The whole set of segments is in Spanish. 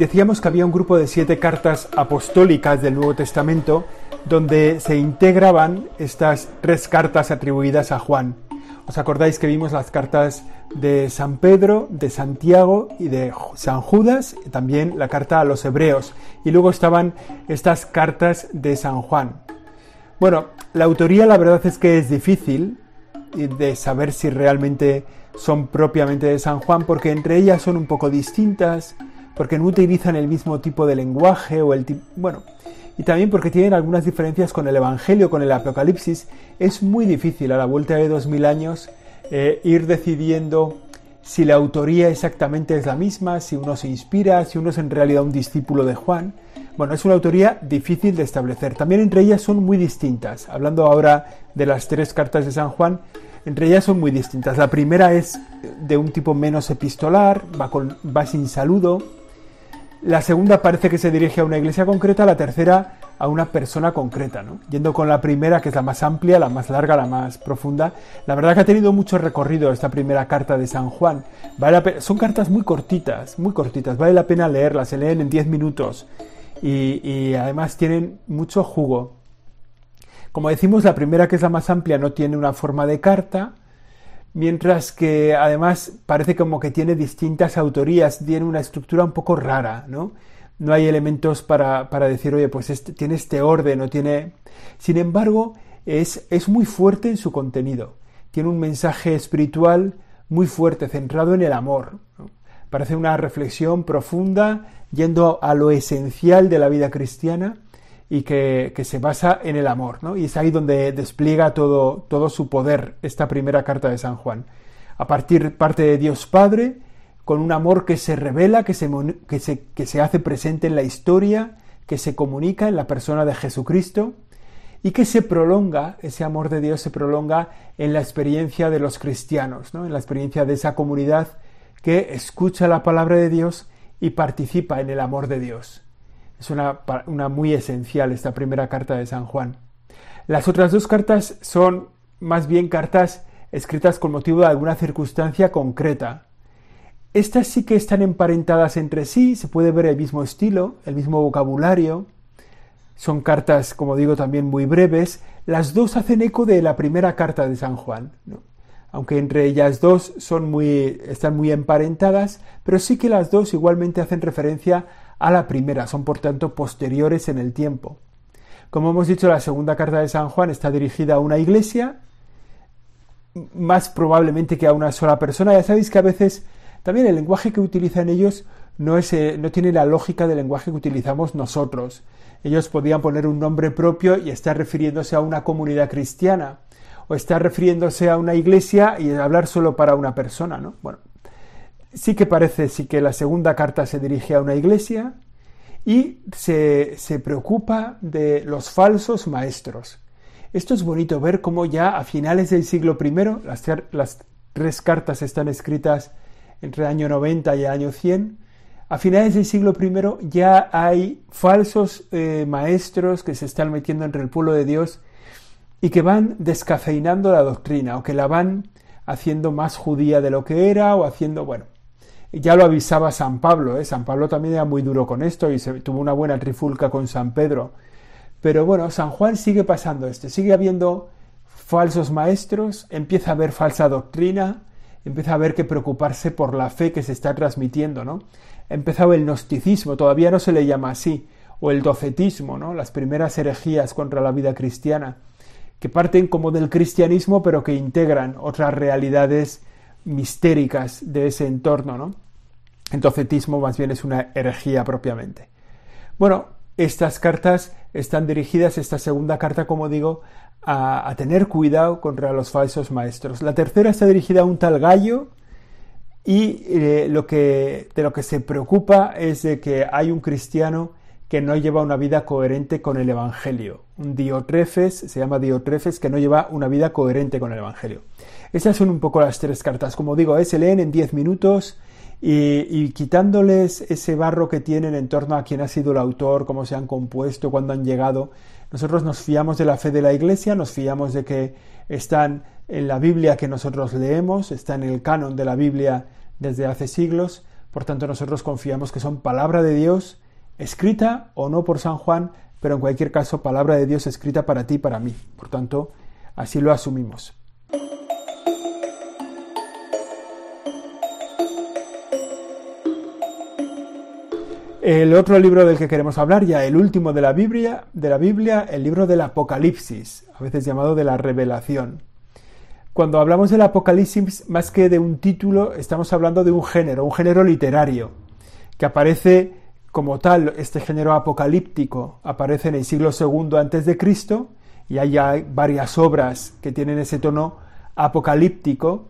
decíamos que había un grupo de siete cartas apostólicas del Nuevo Testamento donde se integraban estas tres cartas atribuidas a Juan. ¿Os acordáis que vimos las cartas de San Pedro, de Santiago y de San Judas, y también la carta a los hebreos? Y luego estaban estas cartas de San Juan. Bueno, la autoría la verdad es que es difícil de saber si realmente son propiamente de San Juan, porque entre ellas son un poco distintas, porque no utilizan el mismo tipo de lenguaje o el tipo... Bueno, y también porque tienen algunas diferencias con el Evangelio, con el Apocalipsis. Es muy difícil a la vuelta de dos mil años eh, ir decidiendo si la autoría exactamente es la misma, si uno se inspira, si uno es en realidad un discípulo de Juan. Bueno, es una autoría difícil de establecer. También entre ellas son muy distintas. Hablando ahora de las tres cartas de San Juan, entre ellas son muy distintas. La primera es de un tipo menos epistolar, va, con, va sin saludo. La segunda parece que se dirige a una iglesia concreta, la tercera a una persona concreta, ¿no? Yendo con la primera, que es la más amplia, la más larga, la más profunda. La verdad que ha tenido mucho recorrido esta primera carta de San Juan. Vale son cartas muy cortitas, muy cortitas, vale la pena leerlas, se leen en 10 minutos y, además tienen mucho jugo. Como decimos, la primera, que es la más amplia, no tiene una forma de carta, mientras que además parece como que tiene distintas autorías, tiene una estructura un poco rara, ¿no? No hay elementos para, decir, oye, pues este, tiene este orden o tiene... Sin embargo, es, es muy fuerte en su contenido. Tiene un mensaje espiritual muy fuerte, centrado en el amor. Parece una reflexión profunda yendo a lo esencial de la vida cristiana y que, se basa en el amor, ¿no? Y es ahí donde despliega todo, todo su poder esta primera carta de San Juan. A partir parte de Dios Padre, con un amor que se revela, que se, que se, que se hace presente en la historia, que se comunica en la persona de Jesucristo y que se prolonga, ese amor de Dios se prolonga en la experiencia de los cristianos, ¿no? en la experiencia de esa comunidad que escucha la palabra de Dios y participa en el amor de Dios. Es una, muy esencial esta primera carta de San Juan. Las otras dos cartas son más bien cartas escritas con motivo de alguna circunstancia concreta. Estas sí que están emparentadas entre sí, se puede ver el mismo estilo, el mismo vocabulario. Son cartas, como digo, también muy breves. Las dos hacen eco de la primera carta de San Juan aunque entre ellas dos son muy, están muy emparentadas, pero sí que las dos igualmente hacen referencia a la primera, son por tanto posteriores en el tiempo. Como hemos dicho, la segunda carta de San Juan está dirigida a una iglesia, más probablemente que a una sola persona. Ya sabéis que a veces también el lenguaje que utilizan ellos no, es, eh, no tiene la lógica del lenguaje que utilizamos nosotros. Ellos podían poner un nombre propio y estar refiriéndose a una comunidad cristiana o está refiriéndose a una iglesia y hablar solo para una persona, ¿no? Bueno, sí que parece sí que la segunda carta se dirige a una iglesia y se, preocupa de los falsos maestros. Esto es bonito ver cómo ya a finales del siglo I, las, tres cartas están escritas entre año 90 y año 100, a finales del siglo I ya hay falsos eh, maestros que se están metiendo entre el pueblo de Dios y que van descafeinando la doctrina o que la van haciendo más judía de lo que era o haciendo, bueno, ya lo avisaba San Pablo, ¿eh? San Pablo también era muy duro con esto y se tuvo una buena trifulca con San Pedro. Pero bueno, San Juan sigue pasando esto, sigue habiendo falsos maestros, empieza a haber falsa doctrina, empieza a haber que preocuparse por la fe que se está transmitiendo, ¿no? Ha empezado el gnosticismo, todavía no se le llama así, o el docetismo, ¿no? Las primeras herejías contra la vida cristiana que parten como del cristianismo, pero que integran otras realidades mistéricas de ese entorno, ¿no? El docetismo más bien es una herejía propiamente. Bueno, estas cartas están dirigidas, esta segunda carta, como digo, a, tener cuidado contra los falsos maestros. La tercera está dirigida a un tal gallo y eh, lo que, de lo que se preocupa es de que hay un cristiano que no lleva una vida coherente con el Evangelio. Un Diotrefes, se llama Diotrefes, que no lleva una vida coherente con el Evangelio. Esas son un poco las tres cartas. Como digo, eh, se leen en diez minutos y, quitándoles ese barro que tienen en torno a quién ha sido el autor, cómo se han compuesto, cuándo han llegado. Nosotros nos fiamos de la fe de la Iglesia, nos fiamos de que están en la Biblia que nosotros leemos, están en el canon de la Biblia desde hace siglos, Por tanto, nosotros confiamos que son palabra de Dios, escrita o no por San Juan, pero en cualquier caso, palabra de Dios escrita para ti y para mí. Por tanto, así lo asumimos. El otro libro del que queremos hablar, ya el último de la Biblia, de la Biblia, el libro del Apocalipsis, a veces llamado de la Revelación. Cuando hablamos del Apocalipsis, más que de un título, estamos hablando de un género, un género literario, que aparece como tal, este género apocalíptico aparece en el siglo II antes de Cristo y hay varias obras que tienen ese tono apocalíptico,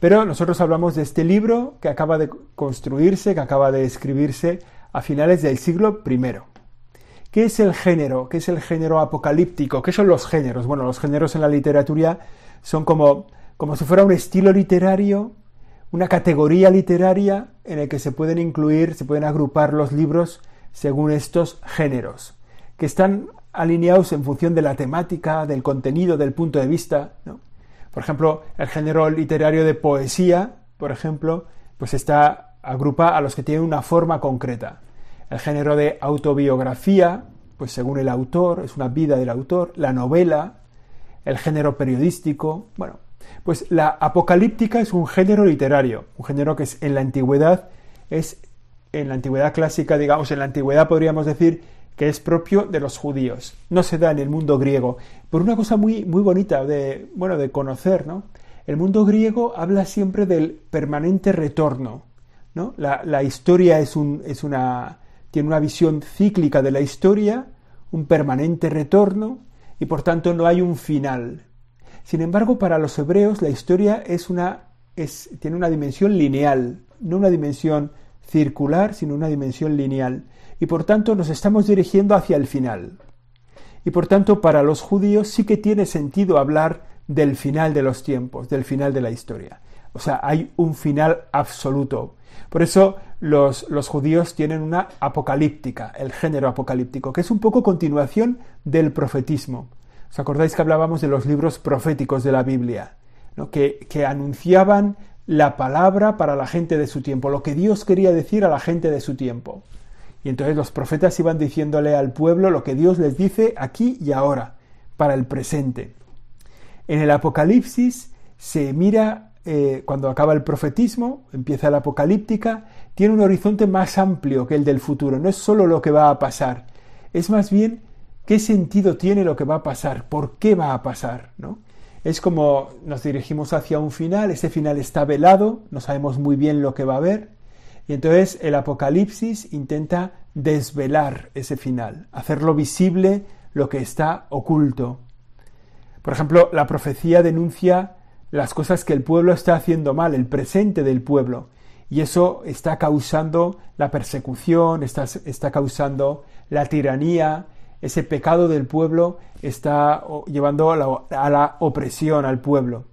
pero nosotros hablamos de este libro que acaba de construirse, que acaba de escribirse a finales del siglo I. ¿Qué es el género? ¿Qué es el género apocalíptico? ¿Qué son los géneros? Bueno, los géneros en la literatura son como, como si fuera un estilo literario, una categoría literaria en el que se pueden incluir, se pueden agrupar los libros según estos géneros, que están alineados en función de la temática, del contenido, del punto de vista. Por ejemplo, el género literario de poesía, por ejemplo, pues está agrupa a los que tienen una forma concreta. El género de autobiografía, pues según el autor, es una vida del autor, la novela, el género periodístico, bueno, pues la apocalíptica es un género literario, un género que es, en la antigüedad es en la antigüedad clásica, digamos, en la antigüedad podríamos decir que es propio de los judíos. No se da en el mundo griego, por una cosa muy muy bonita de bueno, de conocer, ¿no? El mundo griego habla siempre del permanente retorno, la, historia es, un, es una, tiene una visión cíclica de la historia, un permanente retorno, y por tanto no hay un final. Sin embargo, para los hebreos la historia es una, es, tiene una dimensión lineal, no una dimensión circular, sino una dimensión lineal. Y por tanto nos estamos dirigiendo hacia el final. Y por tanto, para los judíos sí que tiene sentido hablar del final de los tiempos, del final de la historia. O sea, hay un final absoluto. Por eso los, judíos tienen una apocalíptica, el género apocalíptico, que es un poco continuación del profetismo. ¿Os acordáis que hablábamos de los libros proféticos de la Biblia? Que, que anunciaban la palabra para la gente de su tiempo, lo que Dios quería decir a la gente de su tiempo. Y entonces los profetas iban diciéndole al pueblo lo que Dios les dice aquí y ahora, para el presente. En el Apocalipsis se mira eh, cuando acaba el profetismo, empieza la apocalíptica, tiene un horizonte más amplio que el del futuro. No es solo lo que va a pasar, es más bien qué sentido tiene lo que va a pasar, por qué va a pasar, ¿no? Es como nos dirigimos hacia un final, ese final está velado, no sabemos muy bien lo que va a haber, y entonces el Apocalipsis intenta desvelar ese final, hacerlo visible lo que está oculto. Por ejemplo, la profecía denuncia las cosas que el pueblo está haciendo mal, el presente del pueblo. Y eso está causando la persecución, está, está causando la tiranía, ese pecado del pueblo está llevando a la, a la, opresión al pueblo.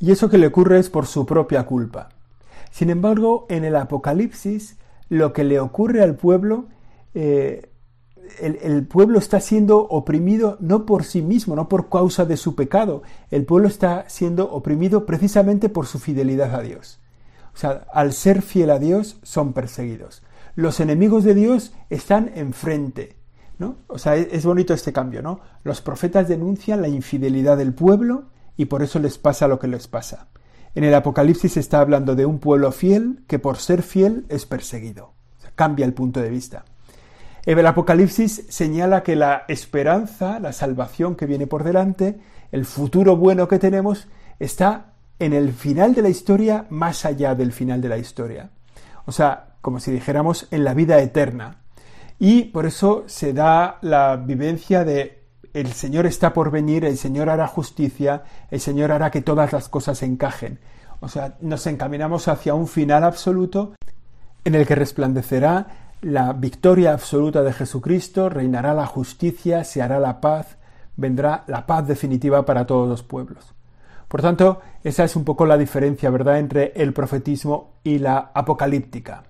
Y eso que le ocurre es por su propia culpa. Sin embargo, en el Apocalipsis, lo que le ocurre al pueblo eh, el, pueblo está siendo oprimido no por sí mismo, no por causa de su pecado. El pueblo está siendo oprimido precisamente por su fidelidad a Dios. O sea, al ser fiel a Dios son perseguidos. Los enemigos de Dios están enfrente. ¿no? O sea, es, bonito este cambio, ¿no? Los profetas denuncian la infidelidad del pueblo y por eso les pasa lo que les pasa. En el Apocalipsis está hablando de un pueblo fiel que por ser fiel es perseguido. cambia el punto de vista. El Apocalipsis señala que la esperanza, la salvación que viene por delante, el futuro bueno que tenemos, está en el final de la historia más allá del final de la historia. O sea, como si dijéramos en la vida eterna. Y por eso se da la vivencia de el Señor está por venir, el Señor hará justicia, el Señor hará que todas las cosas encajen. O sea, nos encaminamos hacia un final absoluto en el que resplandecerá la victoria absoluta de Jesucristo, reinará la justicia, se hará la paz, vendrá la paz definitiva para todos los pueblos. Por tanto, esa es un poco la diferencia, ¿verdad?, entre el profetismo y la apocalíptica.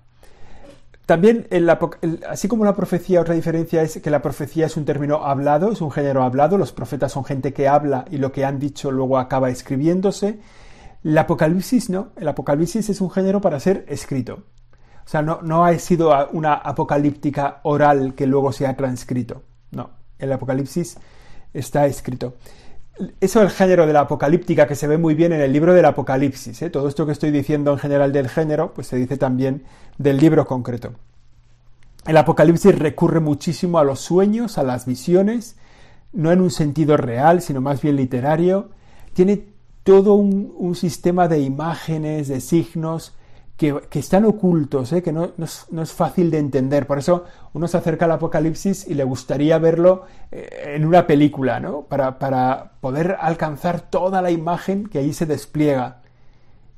También, así como la profecía, otra diferencia es que la profecía es un término hablado, es un género hablado, los profetas son gente que habla y lo que han dicho luego acaba escribiéndose. El apocalipsis no, el apocalipsis es un género para ser escrito. O sea, no, ha sido una apocalíptica oral que luego se ha transcrito. No, el Apocalipsis está escrito. Eso es el género de la apocalíptica que se ve muy bien en el libro del Apocalipsis. ¿eh? Todo esto que estoy diciendo en general del género, pues se dice también del libro concreto. El Apocalipsis recurre muchísimo a los sueños, a las visiones, no en un sentido real, sino más bien literario. Tiene todo un, sistema de imágenes, de signos, que, están ocultos, ¿eh? que no, es, fácil de entender. Por eso uno se acerca al Apocalipsis y le gustaría verlo eh, en una película, ¿no? Para, poder alcanzar toda la imagen que ahí se despliega.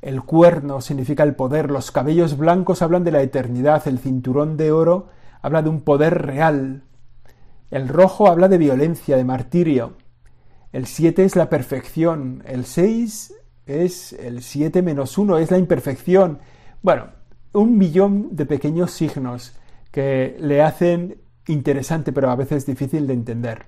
El cuerno significa el poder, los cabellos blancos hablan de la eternidad, el cinturón de oro habla de un poder real, el rojo habla de violencia, de martirio, el 7 es la perfección, el 6 es el 7 menos 1, es la imperfección. Bueno, un millón de pequeños signos que le hacen interesante, pero a veces difícil de entender.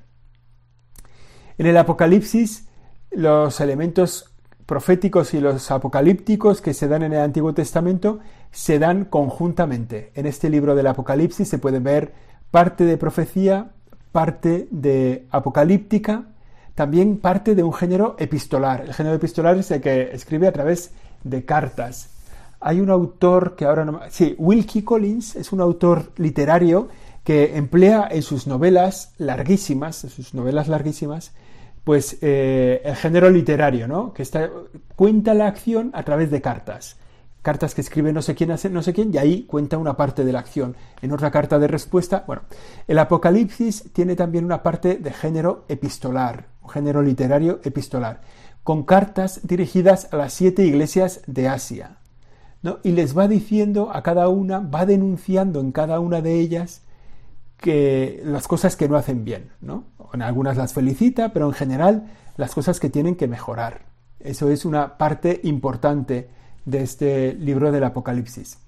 En el Apocalipsis, los elementos proféticos y los apocalípticos que se dan en el Antiguo Testamento se dan conjuntamente. En este libro del Apocalipsis se puede ver parte de profecía, parte de apocalíptica, también parte de un género epistolar. El género epistolar es el que escribe a través de cartas. Hay un autor que ahora no... Sí, Wilkie Collins es un autor literario que emplea en sus novelas larguísimas, en sus novelas larguísimas, pues eh, el género literario, ¿no? Que cuenta la acción a través de cartas. Cartas que escribe no sé quién, no sé quién, y ahí cuenta una parte de la acción. En otra carta de respuesta, bueno, el Apocalipsis tiene también una parte de género epistolar, un género literario epistolar, con cartas dirigidas a las siete iglesias de Asia. Y les va diciendo a cada una, va denunciando en cada una de ellas que las cosas que no hacen bien, ¿no? En algunas las felicita, pero en general las cosas que tienen que mejorar. Eso es una parte importante de este libro del Apocalipsis.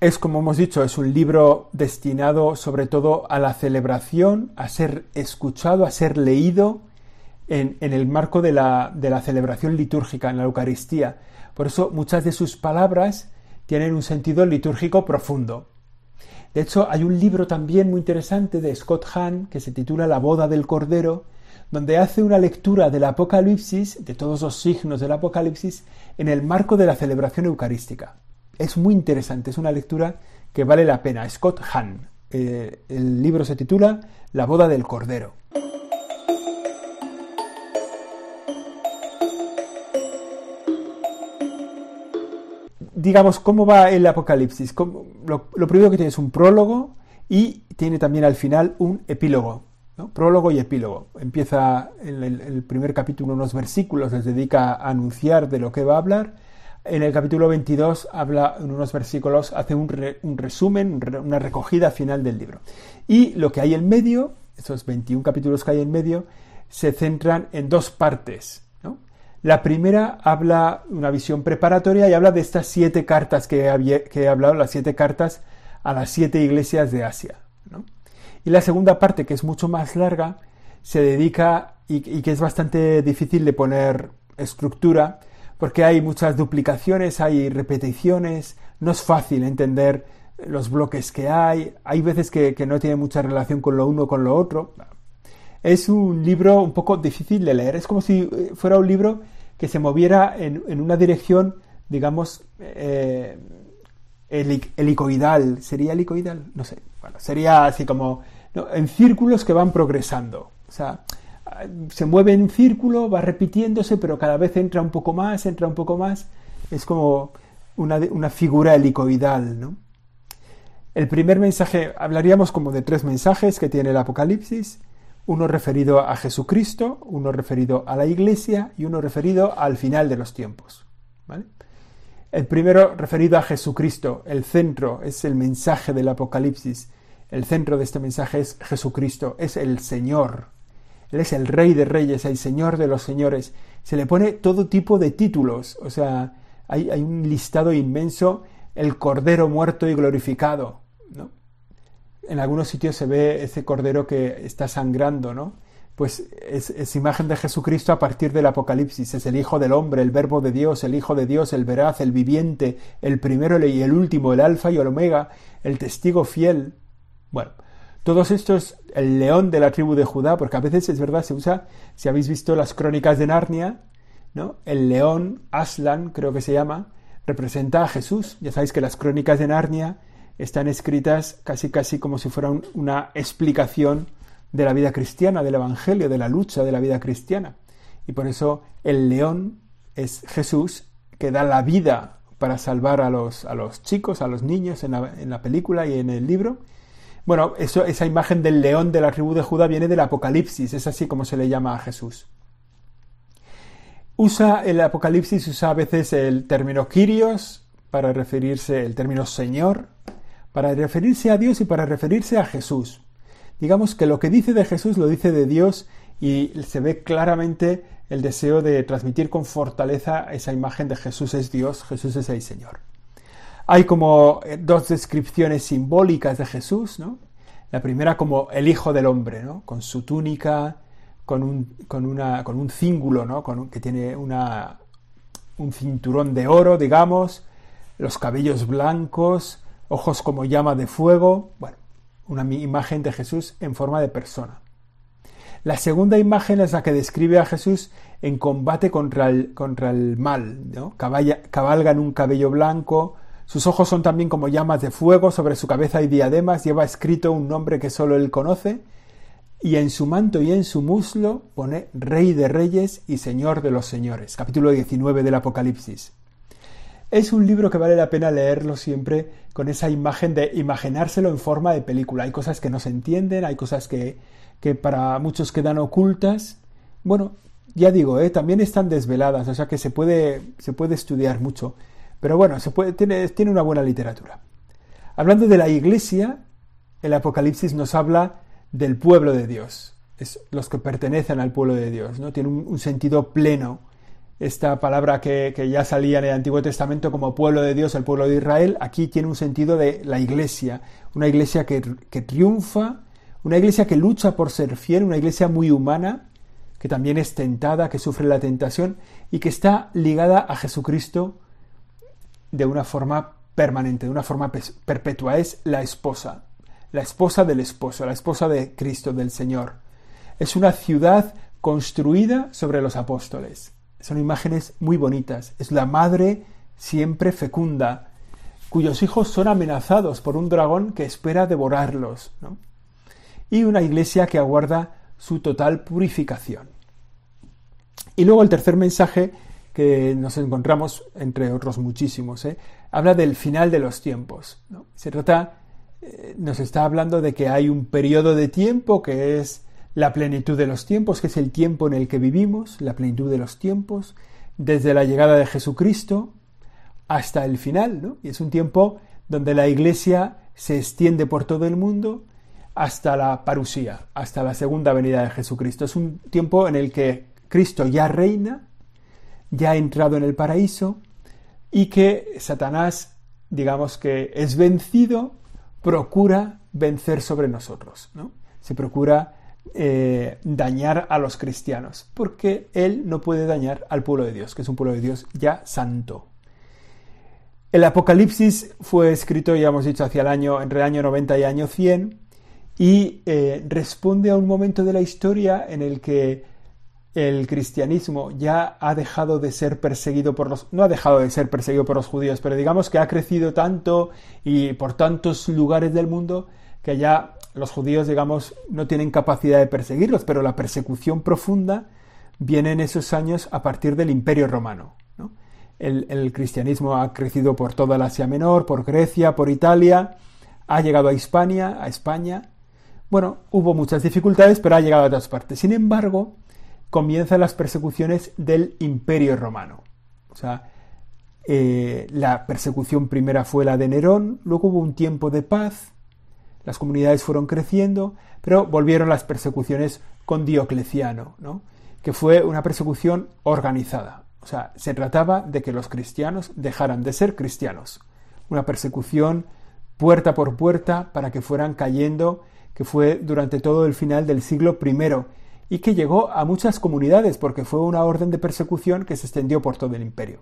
Es, como hemos dicho, es un libro destinado sobre todo a la celebración, a ser escuchado, a ser leído en, en el marco de la, de la celebración litúrgica, en la Eucaristía. Por eso muchas de sus palabras tienen un sentido litúrgico profundo. De hecho, hay un libro también muy interesante de Scott Hahn que se titula La boda del Cordero, donde hace una lectura del Apocalipsis, de todos los signos del Apocalipsis, en el marco de la celebración eucarística. Es muy interesante, es una lectura que vale la pena. Scott Hahn. Eh, el libro se titula La boda del Cordero. Digamos, ¿cómo va el Apocalipsis? Lo, primero que tiene es un prólogo y tiene también al final un epílogo. Prólogo y epílogo. Empieza en el, primer capítulo unos versículos, les dedica a anunciar de lo que va a hablar. En el capítulo 22 habla en unos versículos, hace un, un resumen, una recogida final del libro. Y lo que hay en medio, esos 21 capítulos que hay en medio, se centran en dos partes. La primera habla una visión preparatoria y habla de estas siete cartas que he, hablado, las siete cartas a las siete iglesias de Asia. Y la segunda parte, que es mucho más larga, se dedica y, que es bastante difícil de poner estructura, porque hay muchas duplicaciones, hay repeticiones, no es fácil entender los bloques que hay, hay veces que, que no tiene mucha relación con lo uno con lo otro, es un libro un poco difícil de leer. Es como si eh, fuera un libro que se moviera en, una dirección, digamos, eh, helicoidal. ¿Sería helicoidal? No sé. Bueno, sería así como en círculos que van progresando. O sea, se mueve en un círculo, va repitiéndose, pero cada vez entra un poco más, entra un poco más. Es como una, una figura helicoidal, ¿no? El primer mensaje, hablaríamos como de tres mensajes que tiene el Apocalipsis uno referido a Jesucristo, uno referido a la Iglesia y uno referido al final de los tiempos. El primero referido a Jesucristo, el centro es el mensaje del Apocalipsis. El centro de este mensaje es Jesucristo, es el Señor. Él es el Rey de Reyes, el Señor de los Señores. Se le pone todo tipo de títulos, o sea, hay, hay un listado inmenso, el Cordero muerto y glorificado, ¿no? En algunos sitios se ve ese cordero que está sangrando, ¿no? pues es, imagen de Jesucristo a partir del Apocalipsis. Es el Hijo del Hombre, el Verbo de Dios, el Hijo de Dios, el veraz, el viviente, el primero y el último, el Alfa y el Omega, el testigo fiel. Bueno, todos estos, el león de la tribu de Judá, porque a veces es verdad, se usa, si habéis visto las crónicas de Narnia, ¿no? El león, Aslan, creo que se llama, representa a Jesús. Ya sabéis que las crónicas de Narnia están escritas casi casi como si fuera una explicación de la vida cristiana, del Evangelio, de la lucha de la vida cristiana. Y por eso el león es Jesús que da la vida para salvar a los, a los chicos, a los niños en la, película y en el libro. Bueno, esa imagen del león de la tribu de Judá viene del Apocalipsis, es así como se le llama a Jesús. Usa el Apocalipsis, usa a veces el término Kyrios para referirse, el término Señor, para referirse a Dios y para referirse a Jesús. Digamos que lo que dice de Jesús lo dice de Dios y se ve claramente el deseo de transmitir con fortaleza esa imagen de Jesús es Dios, Jesús es el Señor. Hay como eh, dos descripciones simbólicas de Jesús, ¿no? La primera como el Hijo del Hombre, ¿no? Con su túnica, con un, una, con un cíngulo, ¿no? Que tiene un cinturón de oro, digamos, los cabellos blancos, ojos como llama de fuego. Bueno, una imagen de Jesús en forma de persona. La segunda imagen es la que describe a Jesús en combate contra el, contra el mal. ¿no? cabalga en un cabello blanco, sus ojos son también como llamas de fuego, sobre su cabeza hay diademas, lleva escrito un nombre que solo él conoce, y en su manto y en su muslo pone Rey de Reyes y Señor de los Señores. Capítulo 19 del Apocalipsis. Es un libro que vale la pena leerlo siempre con esa imagen de imaginárselo en forma de película. Hay cosas que no se entienden, hay cosas que, que para muchos quedan ocultas. Bueno, ya digo, ¿eh? también están desveladas, o sea que se puede, se puede estudiar mucho. Pero bueno, se puede, tiene, tiene una buena literatura. Hablando de la iglesia, el Apocalipsis nos habla del pueblo de Dios, es los que pertenecen al pueblo de Dios, ¿no? Tiene un sentido pleno esta palabra que, ya salía en el Antiguo Testamento como pueblo de Dios, el pueblo de Israel, aquí tiene un sentido de la iglesia, una iglesia que, triunfa, una iglesia que lucha por ser fiel, una iglesia muy humana, que también es tentada, que sufre la tentación y que está ligada a Jesucristo de una forma permanente, de una forma perpetua. Es la esposa, la esposa del esposo, la esposa de Cristo, del Señor. Es una ciudad construida sobre los apóstoles. Son imágenes muy bonitas. Es la madre siempre fecunda, cuyos hijos son amenazados por un dragón que espera devorarlos. Y una iglesia que aguarda su total purificación. Y luego el tercer mensaje que nos encontramos, entre otros muchísimos, ¿eh? habla del final de los tiempos. Se trata, eh, nos está hablando de que hay un periodo de tiempo que es la plenitud de los tiempos, que es el tiempo en el que vivimos, la plenitud de los tiempos, desde la llegada de Jesucristo hasta el final, ¿no? Y es un tiempo donde la Iglesia se extiende por todo el mundo hasta la parusía, hasta la segunda venida de Jesucristo. Es un tiempo en el que Cristo ya reina, ya ha entrado en el paraíso y que Satanás, digamos que es vencido, procura vencer sobre nosotros, ¿no? Se procura eh, dañar a los cristianos, porque él no puede dañar al pueblo de Dios, que es un pueblo de Dios ya santo. El Apocalipsis fue escrito, ya hemos dicho, hacia el año, entre el año 90 y año 100, y eh, responde a un momento de la historia en el que el cristianismo ya ha dejado de ser perseguido por los no ha dejado de ser perseguido por los judíos, pero digamos que ha crecido tanto y por tantos lugares del mundo que ya los judíos, digamos, no tienen capacidad de perseguirlos, pero la persecución profunda viene en esos años a partir del Imperio Romano. El, cristianismo ha crecido por toda la Asia Menor, por Grecia, por Italia, ha llegado a Hispania, a España. Bueno, hubo muchas dificultades, pero ha llegado a todas partes. Sin embargo, comienzan las persecuciones del Imperio Romano. O sea, eh, la persecución primera fue la de Nerón, luego hubo un tiempo de paz, las comunidades fueron creciendo, pero volvieron las persecuciones con Diocleciano, ¿no? que fue una persecución organizada. O sea, se trataba de que los cristianos dejaran de ser cristianos. Una persecución puerta por puerta para que fueran cayendo, que fue durante todo el final del siglo I. y que llegó a muchas comunidades porque fue una orden de persecución que se extendió por todo el imperio.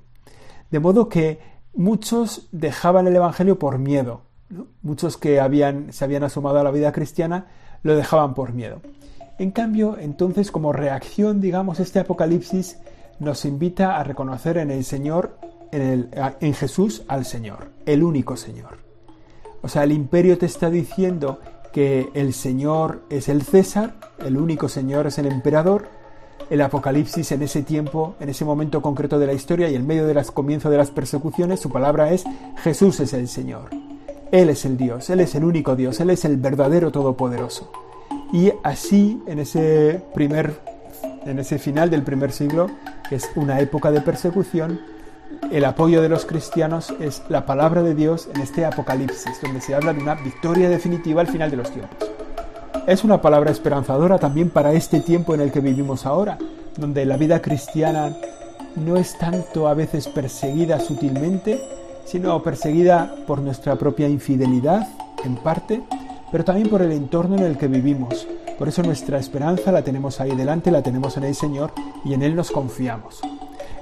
De modo que muchos dejaban el Evangelio por miedo. Muchos que habían, se habían asomado a la vida cristiana lo dejaban por miedo. En cambio, entonces, como reacción, digamos, este Apocalipsis nos invita a reconocer en el Señor, en, el, Jesús al Señor, el único Señor. O sea, el imperio te está diciendo que el Señor es el César, el único Señor es el emperador, el Apocalipsis en ese tiempo, en ese momento concreto de la historia y en medio del comienzo de las persecuciones, su palabra es Jesús es el Señor. Él es el Dios, Él es el único Dios, Él es el verdadero Todopoderoso. Y así, en ese primer, en ese final del primer siglo, que es una época de persecución, el apoyo de los cristianos es la palabra de Dios en este Apocalipsis, donde se habla de una victoria definitiva al final de los tiempos. Es una palabra esperanzadora también para este tiempo en el que vivimos ahora, donde la vida cristiana no es tanto a veces perseguida sutilmente, sino perseguida por nuestra propia infidelidad, en parte, pero también por el entorno en el que vivimos. Por eso nuestra esperanza la tenemos ahí delante, la tenemos en el Señor y en Él nos confiamos.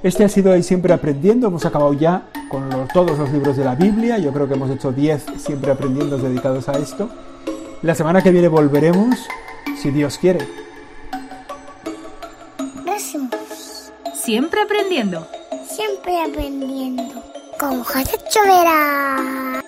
Este ha sido ahí siempre aprendiendo. Hemos acabado ya con todos los libros de la Biblia. Yo creo que hemos hecho 10 siempre aprendiendo dedicados a esto. La semana que viene volveremos, si Dios quiere. Siempre aprendiendo. Siempre aprendiendo. 조금 화색 좀 해라.